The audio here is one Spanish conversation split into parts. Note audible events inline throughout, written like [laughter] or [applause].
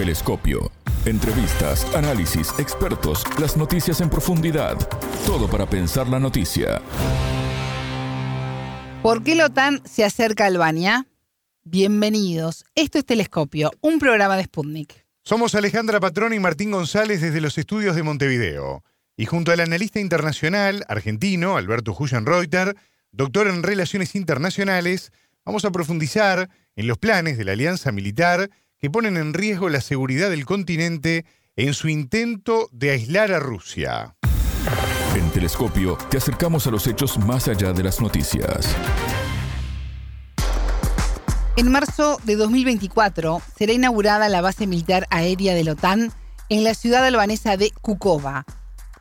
Telescopio. Entrevistas, análisis, expertos, las noticias en profundidad. Todo para pensar la noticia. ¿Por qué la OTAN se acerca a Albania? Bienvenidos. Esto es Telescopio, un programa de Sputnik. Somos Alejandra Patrón y Martín González desde los estudios de Montevideo. Y junto al analista internacional argentino Alberto Reuter, doctor en Relaciones Internacionales, vamos a profundizar en los planes de la alianza militar que ponen en riesgo la seguridad del continente en su intento de aislar a Rusia. En Telescopio te acercamos a los hechos más allá de las noticias. En marzo de 2024 será inaugurada la base militar aérea de la OTAN en la ciudad albanesa de Kukova.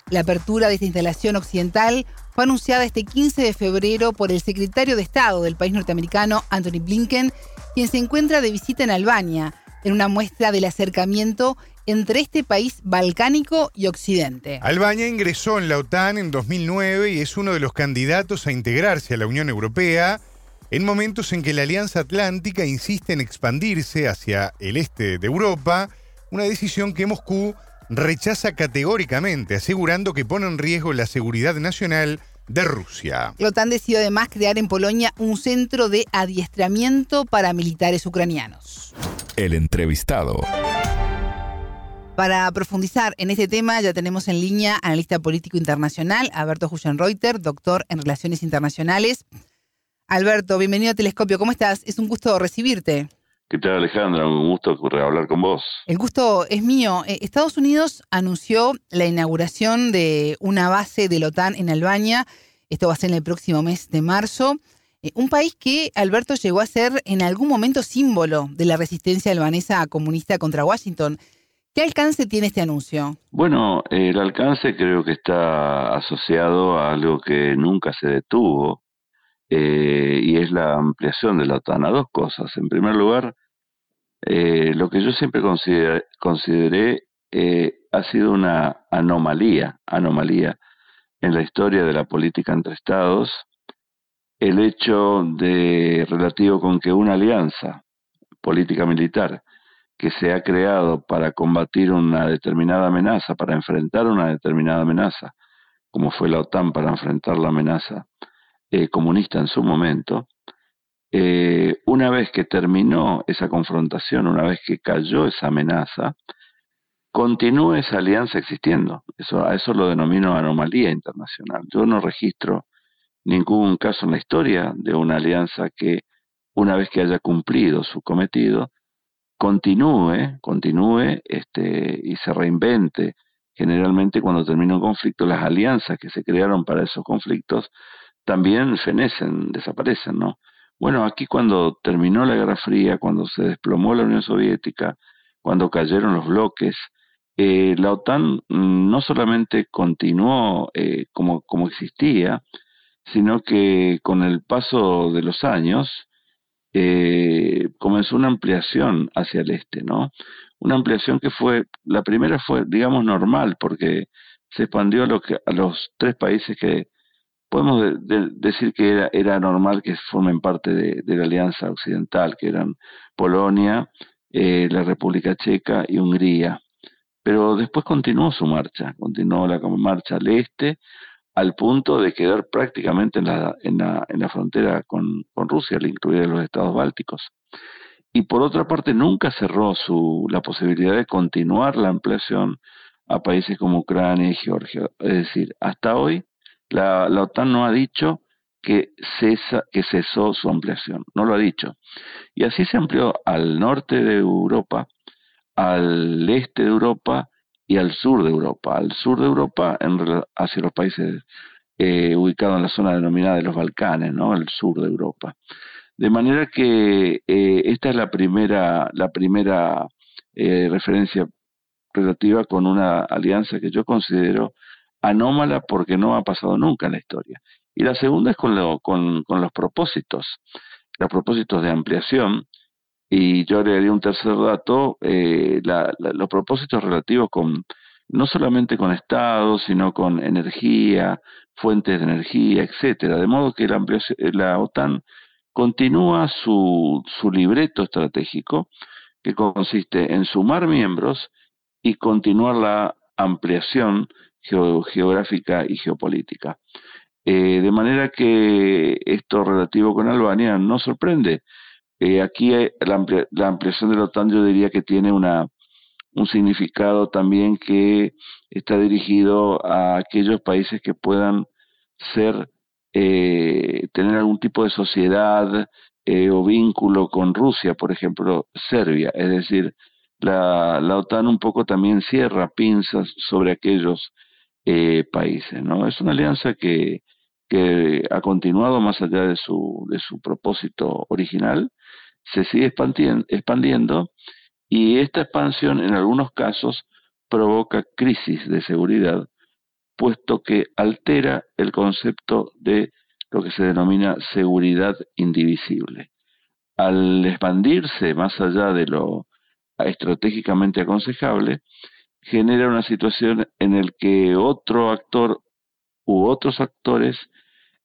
La apertura de esta instalación occidental fue anunciada este 15 de febrero por el secretario de Estado del país norteamericano, Anthony Blinken, quien se encuentra de visita en Albania, en una muestra del acercamiento entre este país balcánico y Occidente. Albania ingresó en la OTAN en 2009 y es uno de los candidatos a integrarse a la Unión Europea en momentos en que la Alianza Atlántica insiste en expandirse hacia el este de Europa, una decisión que Moscú rechaza categóricamente, asegurando que pone en riesgo la seguridad nacional de Rusia. La OTAN decidió además crear en Polonia un centro de adiestramiento para militares ucranianos. El entrevistado. Para profundizar en este tema ya tenemos en línea analista político internacional, Alberto Reuter, doctor en Relaciones Internacionales. Alberto, bienvenido a Telescopio. ¿Cómo estás? Es un gusto recibirte. ¿Qué tal, Alejandra? Un gusto hablar con vos. El gusto es mío. Eh, Estados Unidos anunció la inauguración de una base de la OTAN en Albania. Esto va a ser en el próximo mes de marzo. Eh, un país que, Alberto, llegó a ser en algún momento símbolo de la resistencia albanesa comunista contra Washington. ¿Qué alcance tiene este anuncio? Bueno, el alcance creo que está asociado a algo que nunca se detuvo, eh, y es la ampliación de la OTAN a dos cosas. En primer lugar, eh, lo que yo siempre consideré, eh, ha sido una anomalía, anomalía en la historia de la política entre estados, el hecho de relativo con que una alianza política militar que se ha creado para combatir una determinada amenaza, para enfrentar una determinada amenaza, como fue la OTAN para enfrentar la amenaza eh, comunista en su momento, eh, una vez que terminó esa confrontación, una vez que cayó esa amenaza, continúa esa alianza existiendo. Eso, a eso lo denomino anomalía internacional. Yo no registro ningún caso en la historia de una alianza que, una vez que haya cumplido su cometido, continúe, continúe este, y se reinvente. Generalmente cuando termina un conflicto, las alianzas que se crearon para esos conflictos también fenecen, desaparecen, ¿no? Bueno, aquí cuando terminó la Guerra Fría, cuando se desplomó la Unión Soviética, cuando cayeron los bloques, eh, la OTAN no solamente continuó eh, como, como existía, sino que con el paso de los años eh, comenzó una ampliación hacia el este, ¿no? Una ampliación que fue, la primera fue, digamos, normal, porque se expandió a, lo que, a los tres países que podemos decir que era, era normal que formen parte de, la Alianza Occidental, que eran Polonia, eh, la República Checa y Hungría. Pero después continuó su marcha, continuó la marcha al este, al punto de quedar prácticamente en la, en la, en la frontera con, con Rusia, al incluir los estados bálticos. Y por otra parte, nunca cerró su, la posibilidad de continuar la ampliación a países como Ucrania y Georgia. Es decir, hasta hoy la, OTAN no ha dicho que, cesa, que cesó su ampliación, no lo ha dicho. Y así se amplió al norte de Europa, al este de Europa y al sur de Europa. Al sur de Europa en, hacia los países eh, ubicados en la zona denominada de los Balcanes, ¿no? El sur de Europa. De manera que eh, esta es la primera, la primera eh, referencia relativa con una alianza que yo considero anómala porque no ha pasado nunca en la historia. Y la segunda es con, lo, con, los propósitos, los propósitos de ampliación. Y yo agregaría un tercer dato, eh, los propósitos relativos con no solamente con estados, sino con energía, fuentes de energía, etcétera. De modo que la, la OTAN continúa su, su libreto estratégico que consiste en sumar miembros y continuar la ampliación geográfica y geopolítica. Eh, de manera que esto relativo con Albania no sorprende. Eh, aquí la, la, ampliación de la OTAN yo diría que tiene una, un significado también que está dirigido a aquellos países que puedan ser, eh, tener algún tipo de sociedad eh, o vínculo con Rusia, por ejemplo, Serbia. Es decir, la, la OTAN un poco también cierra pinzas sobre aquellos eh, países. ¿no? Es una alianza que, que ha continuado más allá de su, de su propósito original, se sigue expandiendo y esta expansión en algunos casos provoca crisis de seguridad, puesto que altera el concepto de lo que se denomina seguridad indivisible. Al expandirse más allá de lo estratégicamente aconsejable, genera una situación en la que otro actor u otros actores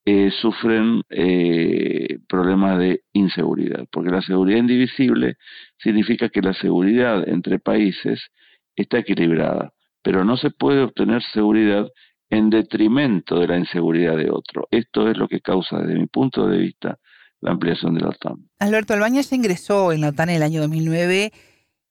eh, sufren eh, problemas de inseguridad, porque la seguridad indivisible significa que la seguridad entre países está equilibrada, pero no se puede obtener seguridad en detrimento de la inseguridad de otro. Esto es lo que causa, desde mi punto de vista, la ampliación de la OTAN. Alberto Albaña se ingresó en la OTAN en el año 2009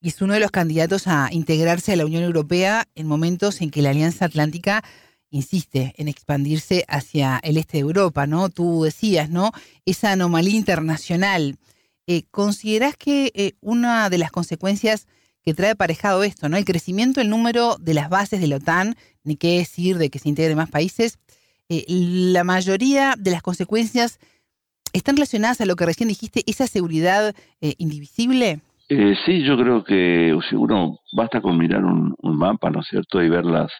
y es uno de los candidatos a integrarse a la Unión Europea en momentos en que la Alianza Atlántica insiste en expandirse hacia el este de Europa, ¿no? Tú decías, ¿no? Esa anomalía internacional. Eh, ¿Considerás que eh, una de las consecuencias que trae aparejado esto, ¿no? El crecimiento del número de las bases de la OTAN, ni qué decir de que se integren más países, eh, la mayoría de las consecuencias están relacionadas a lo que recién dijiste, esa seguridad indivisible. Sí, yo creo que si uno basta con mirar un, un mapa, ¿no es cierto? Y ver las,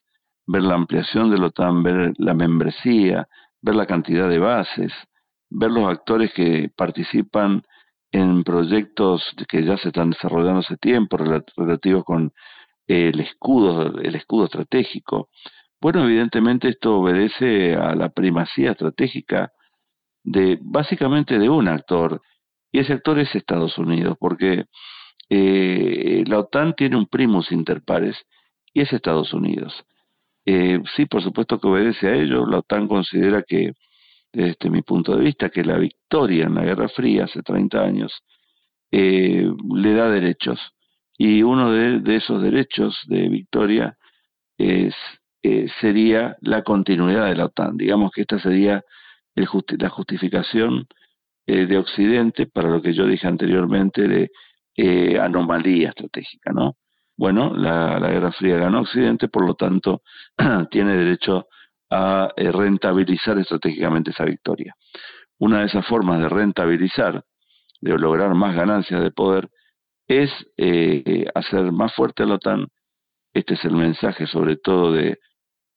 ver la ampliación de la OTAN, ver la membresía, ver la cantidad de bases, ver los actores que participan en proyectos que ya se están desarrollando hace tiempo relativos con el escudo, el escudo estratégico. Bueno, evidentemente esto obedece a la primacía estratégica de básicamente de un actor y ese actor es Estados Unidos, porque eh, la OTAN tiene un primus inter pares y es Estados Unidos. Eh, sí, por supuesto que obedece a ello. La OTAN considera que, desde mi punto de vista, que la victoria en la Guerra Fría hace 30 años eh, le da derechos. Y uno de, esos derechos de victoria es, sería la continuidad de la OTAN. Digamos que esta sería la justificación de Occidente para lo que yo dije anteriormente de eh, anomalía estratégica, ¿no? Bueno, la, Guerra Fría ganó Occidente, por lo tanto, [clears throat] tiene derecho a eh, rentabilizar estratégicamente esa victoria. Una de esas formas de rentabilizar, de lograr más ganancias de poder, es eh, hacer más fuerte a la OTAN. Este es el mensaje, sobre todo de,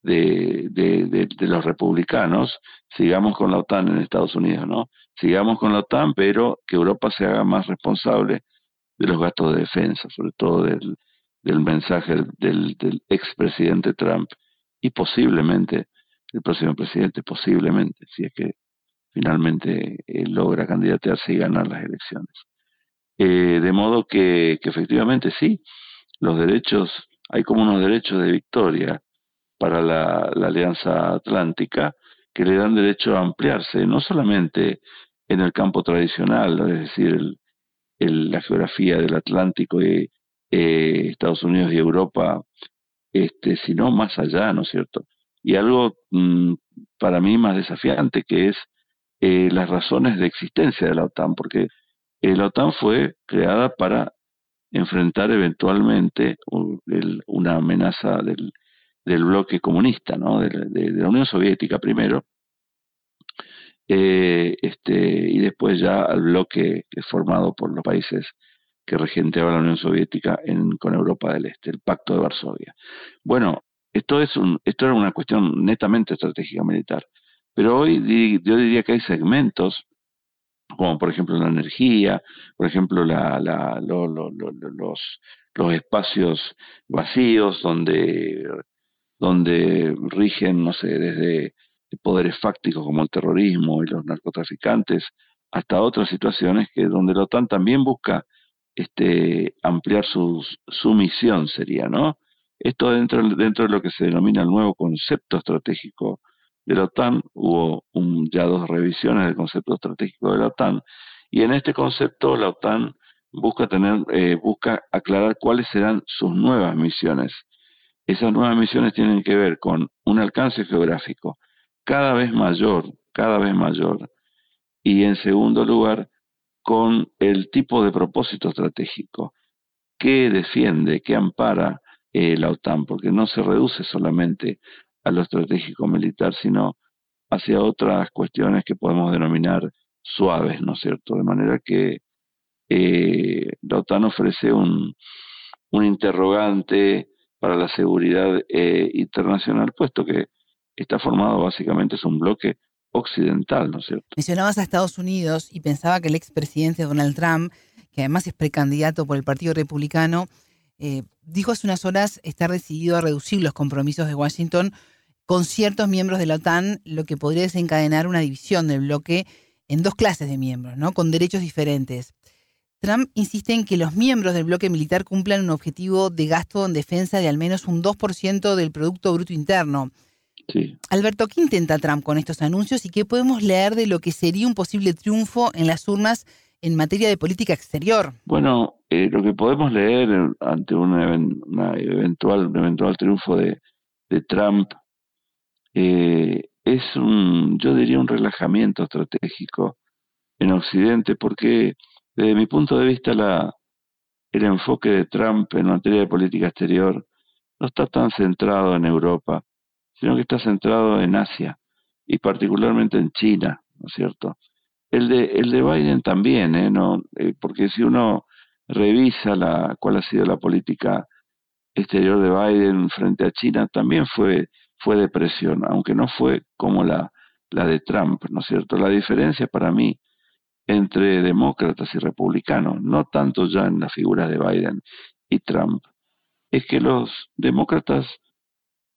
los republicanos. Sigamos con la OTAN en Estados Unidos, ¿no? Sigamos con la OTAN, pero que Europa se haga más responsable de los gastos de defensa, sobre todo del, del mensaje del, del expresidente Trump y posiblemente el próximo presidente, posiblemente, si es que finalmente logra candidatearse y ganar las elecciones. Eh, de modo que, que, efectivamente sí, los derechos, hay como unos derechos de victoria para la, la Alianza Atlántica que le dan derecho a ampliarse, no solamente en el campo tradicional, es decir, el, el, la geografía del Atlántico y, eh, Estados Unidos y Europa, este, sino más allá, ¿no es cierto? Y algo mm, para mí más desafiante que es eh, las razones de existencia de la OTAN, porque eh, la OTAN fue creada para enfrentar eventualmente una amenaza del, bloque comunista, ¿no? De, de, la Unión Soviética primero, eh, este, y después ya al bloque formado por los países que regenteaba la Unión Soviética en, con Europa del Este, el Pacto de Varsovia. Bueno, esto, es esto era una cuestión netamente estratégica militar, pero hoy yo diría que hay segmentos, como por ejemplo la energía, por ejemplo la, la, los, los espacios vacíos donde, donde rigen, no sé, desde poderes fácticos como el terrorismo y los narcotraficantes, hasta otras situaciones que donde la OTAN también busca este, ampliar su, su misión, sería, ¿no? Esto dentro, dentro de lo que se denomina el nuevo concepto estratégico de la OTAN, hubo un, ya dos revisiones del concepto estratégico de la OTAN, y en este concepto la OTAN busca tener, eh, busca aclarar cuáles serán sus nuevas misiones. Esas nuevas misiones tienen que ver con un alcance geográfico cada vez mayor, cada vez mayor, y en segundo lugar, con el tipo de propósito estratégico que defiende, que ampara eh, la OTAN, porque no se reduce solamente a lo estratégico militar, sino hacia otras cuestiones que podemos denominar suaves, ¿no es cierto? De manera que eh, la OTAN ofrece un, un, interrogante para la seguridad eh, internacional, puesto que está formado básicamente, es un bloque occidental, ¿no es cierto? Mencionabas a Estados Unidos y pensaba que el expresidente Donald Trump, que además es precandidato por el Partido Republicano, eh, dijo hace unas horas estar decidido a reducir los compromisos de Washington con ciertos miembros de la OTAN, lo que podría desencadenar una división del bloque en dos clases de miembros, ¿no? con derechos diferentes. Trump insiste en que los miembros del bloque militar cumplan un objetivo de gasto en defensa de al menos un 2% del Producto Bruto Interno. Sí. Alberto, ¿qué intenta Trump con estos anuncios y qué podemos leer de lo que sería un posible triunfo en las urnas en materia de política exterior? Bueno, eh, lo que podemos leer ante un eventual, un eventual triunfo de, Trump eh, es un, yo diría, un relajamiento estratégico en Occidente, porque desde mi punto de vista la, el enfoque de Trump en materia de política exterior no está tan centrado en Europa, sino que está centrado en Asia y particularmente en China, ¿no es cierto? El de, el de Biden también, ¿eh? No, eh, porque si uno revisa la, cuál ha sido la política exterior de Biden frente a China, también fue, fue de presión, aunque no fue como la, la de Trump, ¿no es cierto? La diferencia para mí entre demócratas y republicanos, no tanto ya en la figura de Biden y Trump, es que los demócratas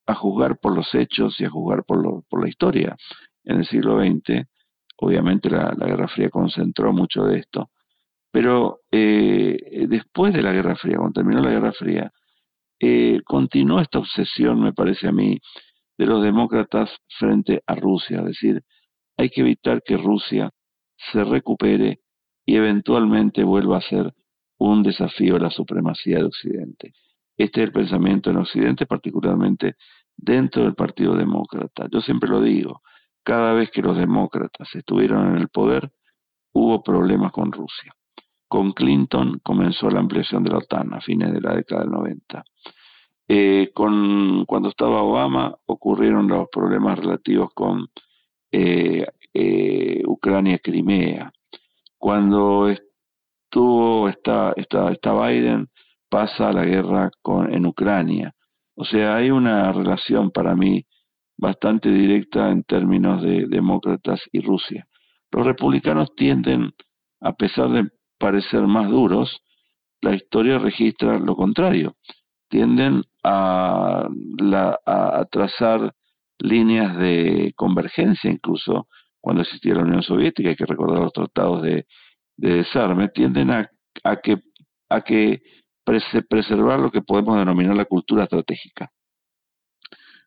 a juzgar por los hechos y a juzgar por, lo, por la historia. En el siglo XX, obviamente la, Guerra Fría concentró mucho de esto, pero eh, después de la Guerra Fría, cuando terminó la Guerra Fría, eh, continuó esta obsesión, me parece a mí, de los demócratas frente a Rusia, es decir, hay que evitar que Rusia se recupere y eventualmente vuelva a ser un desafío a la supremacía de Occidente. Este es el pensamiento en Occidente, particularmente dentro del Partido Demócrata. Yo siempre lo digo, cada vez que los demócratas estuvieron en el poder, hubo problemas con Rusia. Con Clinton comenzó la ampliación de la OTAN a fines de la década del 90. Eh, con, cuando estaba Obama ocurrieron los problemas relativos con eh, eh, Ucrania-Crimea. Cuando estuvo está, está, está Biden, pasa la guerra con, en Ucrania. O sea, hay una relación para mí bastante directa en términos de demócratas y Rusia. Los republicanos tienden, a pesar de parecer más duros, la historia registra lo contrario. Tienden a, a trazar líneas de convergencia, incluso cuando existía la Unión Soviética, hay que recordar los tratados de, desarme, tienden a, a, que, a que preservar lo que podemos denominar la cultura estratégica.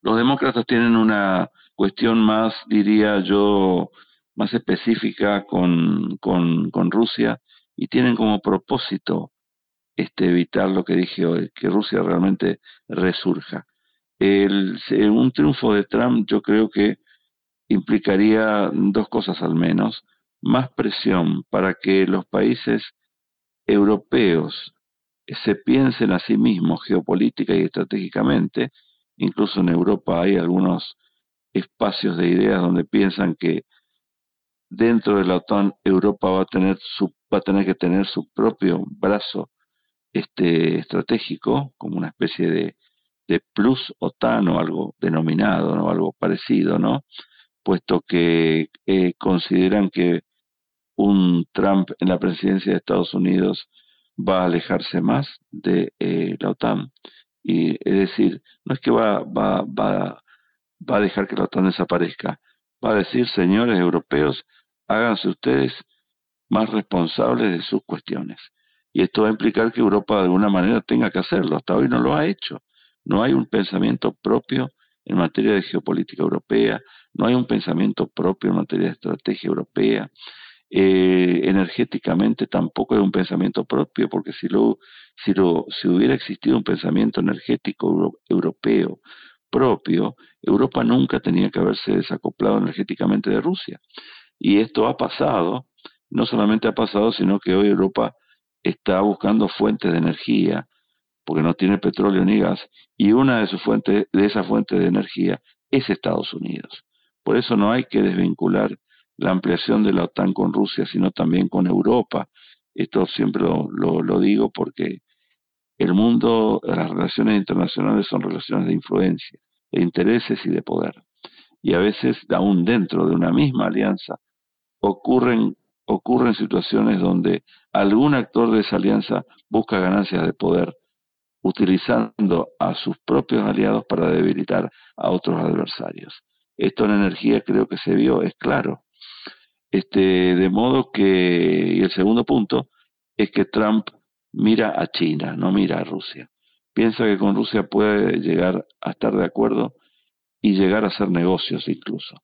Los demócratas tienen una cuestión más, diría yo, más específica con, con, Rusia y tienen como propósito este, evitar lo que dije hoy, que Rusia realmente resurja. El, un triunfo de Trump yo creo que implicaría dos cosas al menos, más presión para que los países europeos se piensen a sí mismos geopolítica y estratégicamente. Incluso en Europa hay algunos espacios de ideas donde piensan que dentro de la OTAN Europa va a tener su va a tener que tener su propio brazo este estratégico como una especie de, de plus OTAN o algo denominado o algo parecido no puesto que eh, consideran que un Trump en la presidencia de Estados Unidos va a alejarse más de eh, la OTAN. Y es decir, no es que va, va, va, va a dejar que la OTAN desaparezca, va a decir, señores europeos, háganse ustedes más responsables de sus cuestiones. Y esto va a implicar que Europa de alguna manera tenga que hacerlo. Hasta hoy no lo ha hecho. No hay un pensamiento propio en materia de geopolítica europea, no hay un pensamiento propio en materia de estrategia europea. Eh, energéticamente tampoco hay un pensamiento propio, porque si, lo, si, lo, si hubiera existido un pensamiento energético europeo propio, Europa nunca tenía que haberse desacoplado energéticamente de Rusia. Y esto ha pasado, no solamente ha pasado, sino que hoy Europa está buscando fuentes de energía, porque no tiene petróleo ni gas, y una de sus fuentes, de esas fuentes de energía es Estados Unidos. Por eso no hay que desvincular la ampliación de la OTAN con Rusia, sino también con Europa. Esto siempre lo, lo digo porque el mundo, las relaciones internacionales son relaciones de influencia, de intereses y de poder. Y a veces, aún dentro de una misma alianza, ocurren, ocurren situaciones donde algún actor de esa alianza busca ganancias de poder utilizando a sus propios aliados para debilitar a otros adversarios. Esto en energía creo que se vio, es claro. Este, de modo que, y el segundo punto, es que Trump mira a China, no mira a Rusia. Piensa que con Rusia puede llegar a estar de acuerdo y llegar a hacer negocios incluso.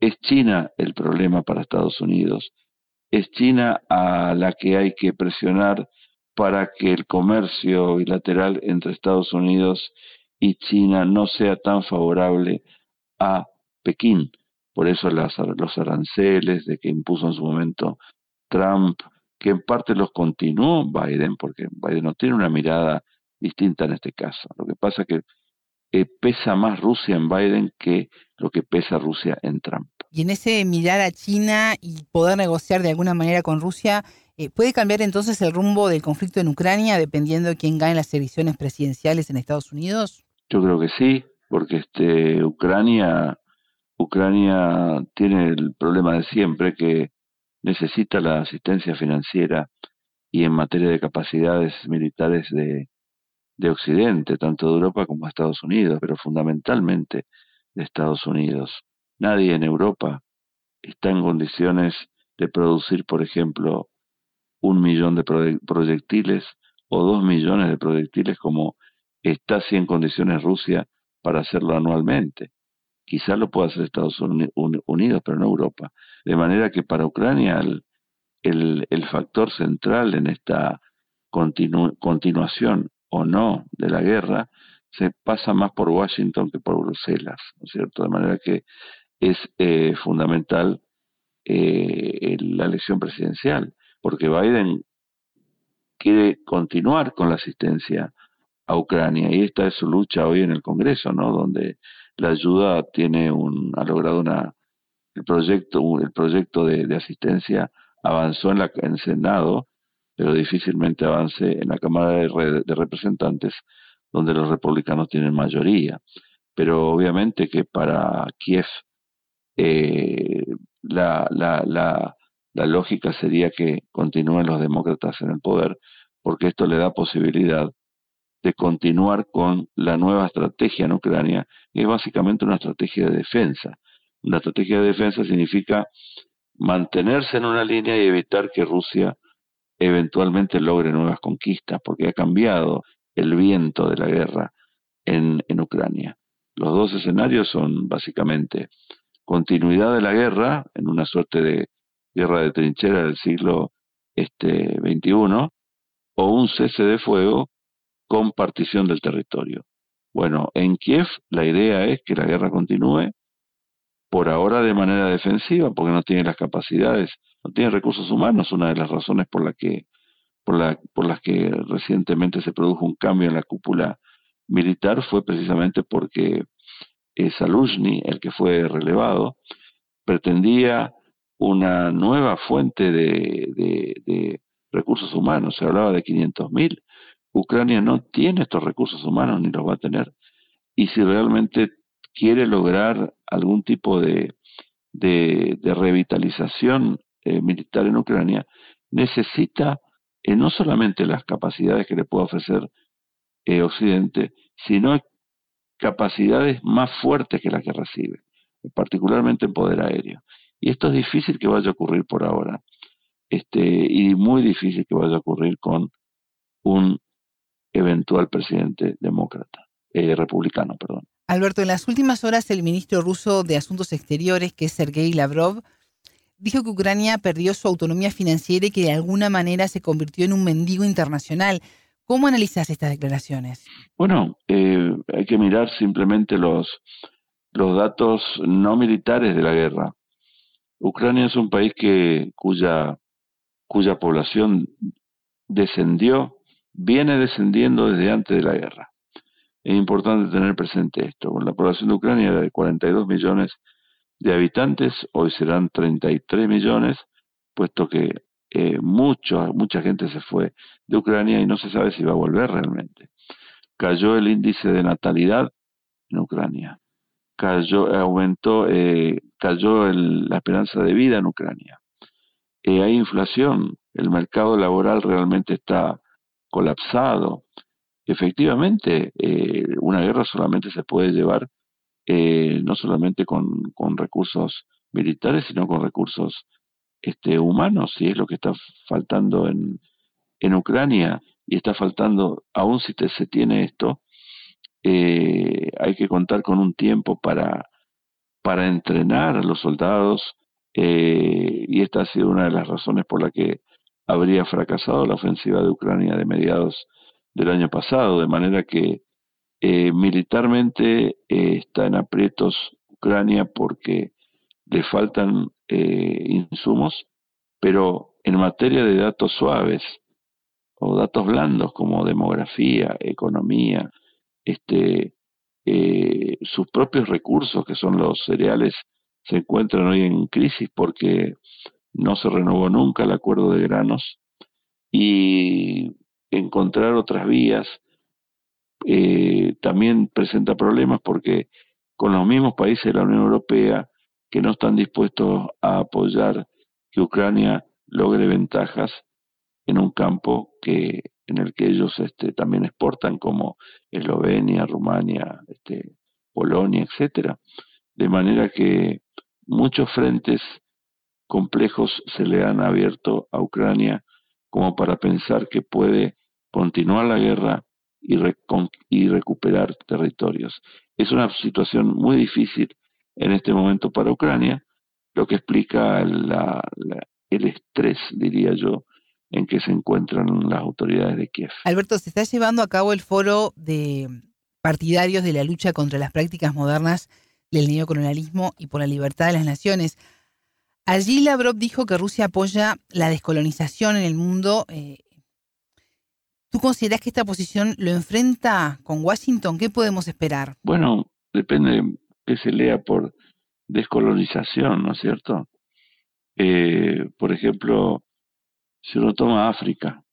Es China el problema para Estados Unidos. Es China a la que hay que presionar para que el comercio bilateral entre Estados Unidos y China no sea tan favorable a Pekín. Por eso las, los aranceles de que impuso en su momento Trump, que en parte los continuó Biden, porque Biden no tiene una mirada distinta en este caso. Lo que pasa es que eh, pesa más Rusia en Biden que lo que pesa Rusia en Trump. Y en ese mirar a China y poder negociar de alguna manera con Rusia, eh, ¿Puede cambiar entonces el rumbo del conflicto en Ucrania dependiendo de quién gane las elecciones presidenciales en Estados Unidos? Yo creo que sí, porque este Ucrania Ucrania tiene el problema de siempre que necesita la asistencia financiera y en materia de capacidades militares de, de Occidente, tanto de Europa como de Estados Unidos, pero fundamentalmente de Estados Unidos. Nadie en Europa está en condiciones de producir, por ejemplo, un millón de proyectiles o dos millones de proyectiles como está así en condiciones Rusia para hacerlo anualmente. Quizás lo pueda hacer Estados Unidos, pero no Europa. De manera que para Ucrania el, el, factor central en esta continuación o no de la guerra se pasa más por Washington que por Bruselas, ¿no es cierto? De manera que es eh, fundamental eh, la elección presidencial porque Biden quiere continuar con la asistencia a Ucrania y esta es su lucha hoy en el Congreso, ¿no? Donde la ayuda tiene un ha logrado una el proyecto el proyecto de, asistencia avanzó en la en Senado, pero difícilmente avance en la Cámara de, de Representantes, donde los republicanos tienen mayoría. Pero obviamente que para Kiev eh, la, la, la la lógica sería que continúen los demócratas en el poder, porque esto le da posibilidad de continuar con la nueva estrategia en Ucrania, que es básicamente una estrategia de defensa. Una estrategia de defensa significa mantenerse en una línea y evitar que Rusia eventualmente logre nuevas conquistas, porque ha cambiado el viento de la guerra en, en Ucrania. Los dos escenarios son básicamente continuidad de la guerra en una suerte de guerra de trinchera del siglo este, XXI, o un cese de fuego con partición del territorio. Bueno, en Kiev la idea es que la guerra continúe, por ahora de manera defensiva, porque no tiene las capacidades, no tiene recursos humanos, una de las razones por, la que, por, la, las que recientemente se produjo un cambio en la cúpula militar fue precisamente porque eh, el que fue relevado, pretendía una nueva fuente de, recursos humanos. Se hablaba de 500.000. Ucrania no tiene estos recursos humanos ni los va a tener. Y si realmente quiere lograr algún tipo de, de, revitalización eh, militar en Ucrania, necesita eh, no solamente las capacidades que le puede ofrecer eh, Occidente, sino capacidades más fuertes que las que recibe, particularmente en poder aéreo. Y esto es difícil que vaya a ocurrir por ahora. este, y muy difícil que vaya a ocurrir con un eventual presidente demócrata, eh, republicano, perdón. Alberto, en las últimas horas el ministro ruso de Asuntos Exteriores, que es Sergei Lavrov, dijo que Ucrania perdió su autonomía financiera y que de alguna manera se convirtió en un mendigo internacional. ¿Cómo analizas estas declaraciones? Bueno, eh, hay que mirar simplemente los, los datos no militares de la guerra. Ucrania es un país que cuya, cuya población descendió, viene descendiendo desde antes de la guerra. Es importante tener presente esto. La población de Ucrania era de 42 millones de habitantes, hoy serán 33 millones, puesto que eh, mucha gente se fue de Ucrania y no se sabe si va a volver realmente. Cayó el índice de natalidad en Ucrania, cayó, aumentó, eh, cayó la esperanza de vida en Ucrania. Eh, hay inflación, el mercado laboral realmente está colapsado. Efectivamente, eh, una guerra solamente se puede llevar eh, no solamente con, recursos militares, sino con recursos este, humanos, y es lo que está faltando en, en Ucrania, y está faltando, aún si se tiene esto, eh, hay que contar con un tiempo para, para entrenar a los soldados, y esta ha sido una de las razones por la que habría fracasado la ofensiva de Ucrania de mediados del año pasado, de manera que eh, militarmente eh, está en aprietos Ucrania porque le faltan eh, insumos, pero en materia de datos suaves o datos blandos como demografía, economía, este, sus propios recursos que son los cereales se encuentran hoy en crisis porque no se renovó nunca el acuerdo de granos y encontrar otras vías eh, también presenta problemas porque con los mismos países de la Unión Europea que no están dispuestos a apoyar que Ucrania logre ventajas en un campo que en el que ellos este, también exportan como Eslovenia, Rumania, este, Polonia, etcétera, de manera que muchos frentes complejos se le han abierto a Ucrania como para pensar que puede continuar la guerra y, y recuperar territorios. Es una situación muy difícil en este momento para Ucrania, lo que explica el estrés, diría yo, en que se encuentran las autoridades de Kiev. Alberto, se está llevando a cabo el foro de partidarios de la lucha contra las prácticas modernas del neocolonialismo y por la libertad de las naciones. Allí Lavrov dijo que Rusia apoya la descolonización en el mundo eh, ¿Tú consideras que esta posición lo enfrenta con Washington? ¿Qué podemos esperar? Bueno, depende que se lea por descolonización, ¿no es cierto? Eh, por ejemplo, si uno toma África,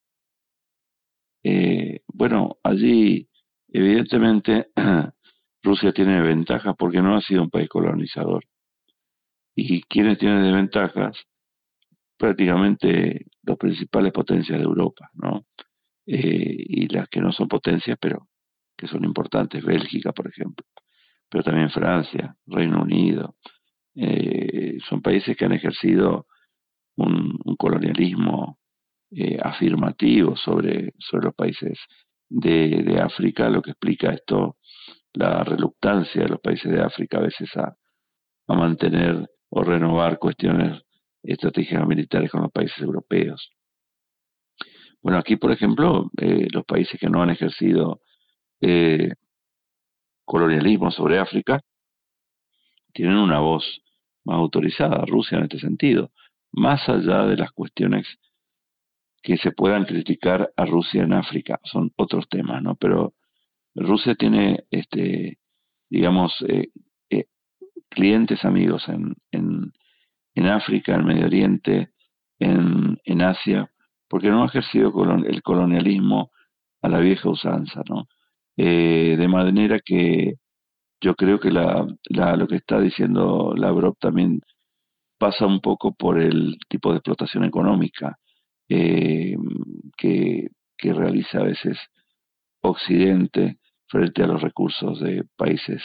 eh, bueno, allí evidentemente [clears throat] Rusia tiene ventajas porque no ha sido un país colonizador. ¿Y quienes tienen desventajas? Prácticamente las principales potencias de Europa, ¿no? Eh, y las que no son potencias, pero que son importantes, Bélgica, por ejemplo, pero también Francia, Reino Unido, eh, son países que han ejercido un, colonialismo eh, afirmativo sobre, sobre los países de, de, África, lo que explica esto, la reluctancia de los países de África a veces a, a mantener o renovar cuestiones estratégicas militares con los países europeos. Bueno, aquí, por ejemplo, eh, los países que no han ejercido eh, colonialismo sobre África tienen una voz más autorizada, Rusia en este sentido, más allá de las cuestiones que se puedan criticar a Rusia en África, son otros temas, ¿no? Pero Rusia tiene, este, digamos, eh, clientes amigos en, en, en África, en Medio Oriente, en, en Asia, porque no ha ejercido el colonialismo a la vieja usanza, ¿no? Eh, de manera que yo creo que la, lo que está diciendo Lavrov también pasa un poco por el tipo de explotación económica eh, que, que realiza a veces Occidente frente a los recursos de países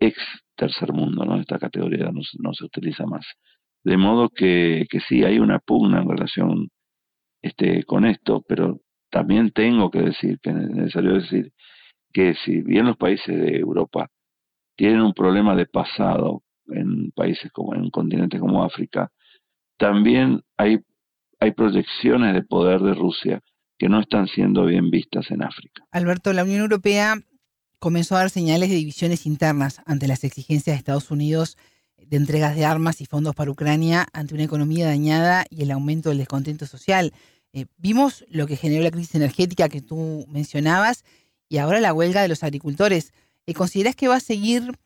ex tercer mundo, ¿no? Esta categoría no, no se utiliza más De modo que, sí, hay una pugna en relación este, con esto, pero también tengo que decir, que es necesario decir, que si bien los países de Europa tienen un problema de pasado en países como en continentes como África, también hay, hay proyecciones de poder de Rusia que no están siendo bien vistas en África. Alberto, la Unión Europea comenzó a dar señales de divisiones internas ante las exigencias de Estados Unidos de entregas de armas y fondos para Ucrania ante una economía dañada y el aumento del descontento social. Eh, vimos lo que generó la crisis energética que tú mencionabas y ahora la huelga de los agricultores. Eh, ¿Considerás que va a seguir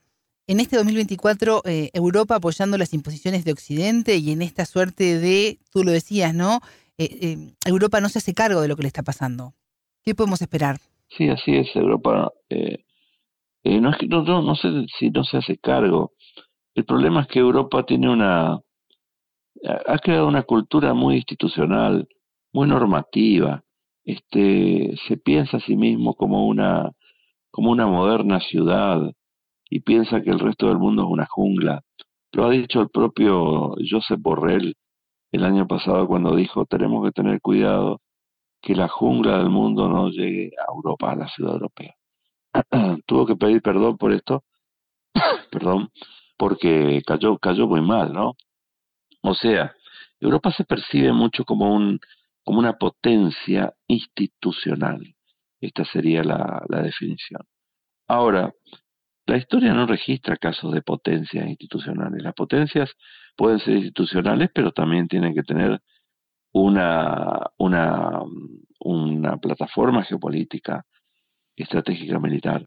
en este 2024 eh, Europa apoyando las imposiciones de Occidente y en esta suerte de, tú lo decías, ¿no? Europa no se hace cargo de lo que le está pasando. ¿Qué podemos esperar? Sí, así es. Europa no es que no, no sé si no se hace cargo. El problema es que Europa tiene una ha creado una cultura muy institucional, muy normativa, este, se piensa a sí mismo como una, como una moderna ciudad y piensa que el resto del mundo es una jungla. Lo ha dicho el propio Josep Borrell el año pasado cuando dijo tenemos que tener cuidado que la jungla del mundo no llegue a Europa, a la ciudad europea. [clears throat] Tuvo que pedir perdón por esto, [clears throat] perdón, porque cayó, cayó muy mal, ¿no? O sea, Europa se percibe mucho como un como una potencia institucional. Esta sería la, definición. Ahora, la historia no registra casos de potencias institucionales. Las potencias pueden ser institucionales, pero también tienen que tener una, una, una plataforma geopolítica, estratégica militar.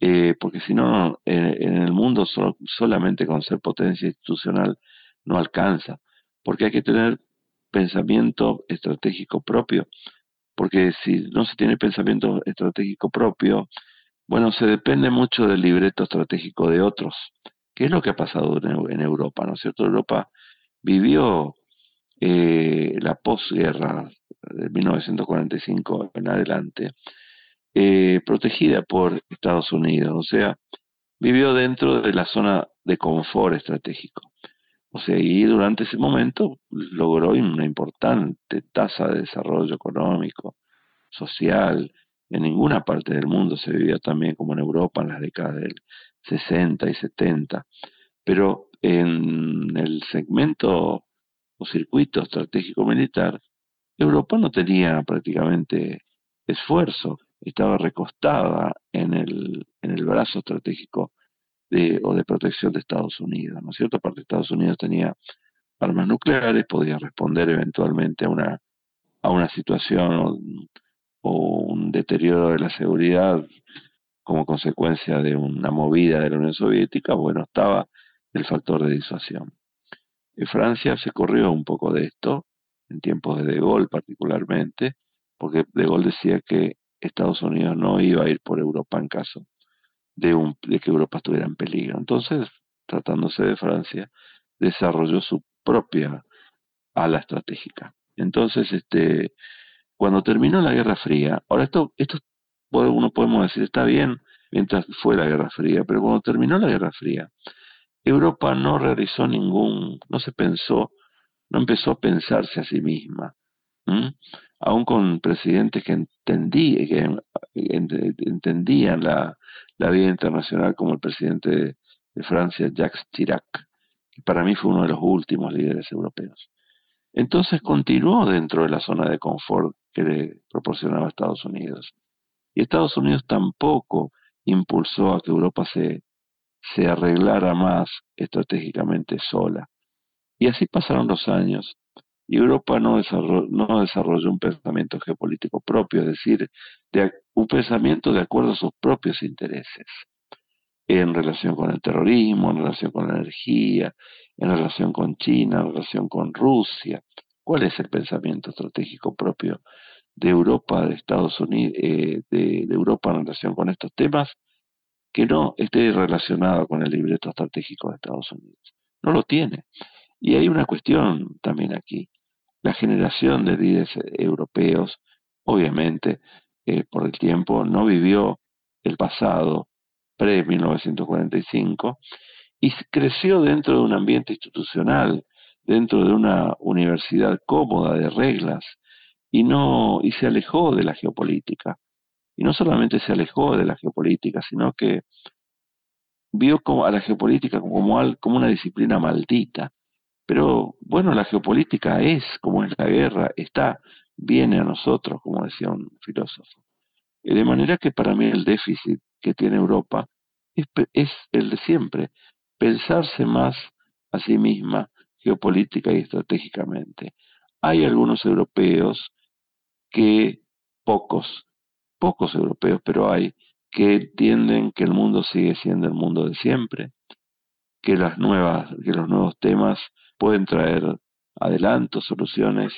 Eh, porque si no, en, el mundo solamente con ser potencia institucional no alcanza, porque hay que tener pensamiento estratégico propio, porque si no se tiene pensamiento estratégico propio, bueno, se depende mucho del libreto estratégico de otros. ¿Qué es lo que ha pasado en, Europa? ¿No es cierto? Europa vivió eh, la posguerra de 1945 en adelante, eh, protegida por Estados Unidos, o sea, vivió dentro de la zona de confort estratégico. O sea, y durante ese momento logró una importante tasa de desarrollo económico, social. En ninguna parte del mundo se vivía también como en Europa en las décadas del 60 y 70. Pero en el segmento o circuito estratégico militar, Europa no tenía prácticamente esfuerzo, estaba recostada en el, en el brazo estratégico de, o de protección de Estados Unidos, ¿no es cierto? Aparte, Estados Unidos tenía armas nucleares, podía responder eventualmente a una, a una situación o, un deterioro de la seguridad como consecuencia de una movida de la Unión Soviética, bueno, estaba el factor de disuasión. En Francia se corrió un poco de esto, en tiempos de De Gaulle particularmente, porque De Gaulle decía que Estados Unidos no iba a ir por Europa en caso de, un, de que Europa estuviera en peligro. Entonces, tratándose de Francia, desarrolló su propia ala estratégica. Entonces, este, cuando terminó la Guerra Fría, ahora esto, esto uno podemos decir está bien mientras fue la Guerra Fría, pero cuando terminó la Guerra Fría, Europa no realizó ningún, no se pensó, no empezó a pensarse a sí misma, aún con presidentes que, entendí, que entendían la, la vida internacional como el presidente de, Francia, Jacques Chirac, que para mí fue uno de los últimos líderes europeos. Entonces continuó dentro de la zona de confort que le proporcionaba Estados Unidos. Y Estados Unidos tampoco impulsó a que Europa se, se arreglara más estratégicamente sola. Y así pasaron los años y Europa no desarrolló, no desarrolló un pensamiento geopolítico propio, es decir, de, un pensamiento de acuerdo a sus propios intereses, en relación con el terrorismo, en relación con la energía, en relación con China, en relación con Rusia. ¿Cuál es el pensamiento estratégico propio de Europa, de Estados Unidos, eh, de, de Europa en relación con estos temas? Que no esté relacionado con el libreto estratégico de Estados Unidos. No lo tiene. Y hay una cuestión también aquí. La generación de líderes europeos, obviamente, eh, por el tiempo, no vivió el pasado pre-1945 y creció dentro de un ambiente institucional dentro de una universidad cómoda de reglas y no y se alejó de la geopolítica. Y no solamente se alejó de la geopolítica, sino que vio a la geopolítica como, como una disciplina maldita. Pero bueno, la geopolítica es como es la guerra, está, viene a nosotros, como decía un filósofo. De manera que para mí el déficit que tiene Europa es, es el de siempre, pensarse más a sí misma geopolítica y estratégicamente. Hay algunos europeos que, pocos, pocos europeos, pero hay, que entienden que el mundo sigue siendo el mundo de siempre, que las nuevas, que los nuevos temas pueden traer adelantos, soluciones,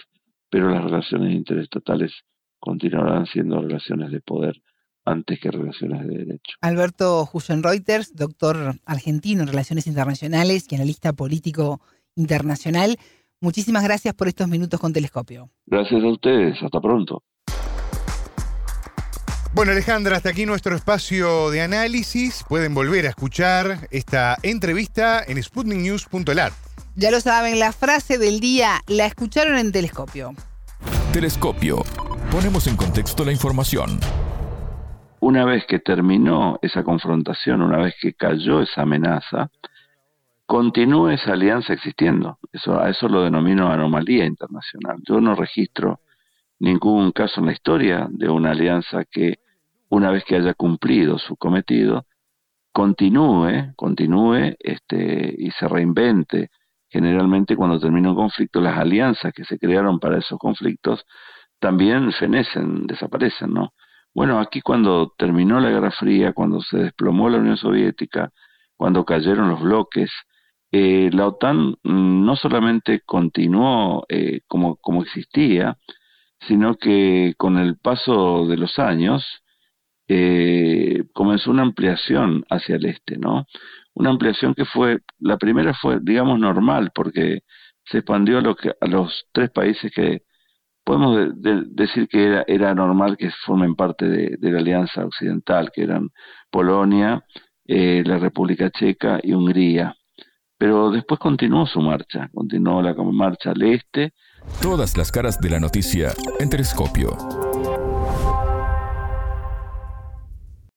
pero las relaciones interestatales continuarán siendo relaciones de poder antes que relaciones de derecho. Alberto Reuters, doctor argentino en Relaciones Internacionales y analista político internacional. Muchísimas gracias por estos minutos con Telescopio. Gracias a ustedes, hasta pronto. Bueno, Alejandra, hasta aquí nuestro espacio de análisis. Pueden volver a escuchar esta entrevista en sputniknews.lat. Ya lo saben, la frase del día la escucharon en Telescopio. Telescopio. Ponemos en contexto la información. Una vez que terminó esa confrontación, una vez que cayó esa amenaza, continúe esa alianza existiendo. Eso, a eso lo denomino anomalía internacional. Yo no registro ningún caso en la historia de una alianza que, una vez que haya cumplido su cometido, continúe, continúe este, y se reinvente. Generalmente cuando termina un conflicto, las alianzas que se crearon para esos conflictos también fenecen, desaparecen, ¿no? Bueno, aquí cuando terminó la Guerra Fría, cuando se desplomó la Unión Soviética, cuando cayeron los bloques, eh, la OTAN mm, no solamente continuó eh, como, como existía, sino que con el paso de los años eh, comenzó una ampliación hacia el este, ¿no? Una ampliación que fue, la primera fue, digamos, normal, porque se expandió a, lo que, a los tres países que podemos decir que era, era normal que formen parte de, de la Alianza Occidental, que eran Polonia, la República Checa y Hungría pero después continuó su marcha, continuó la marcha al este. Todas las caras de la noticia en Telescopio.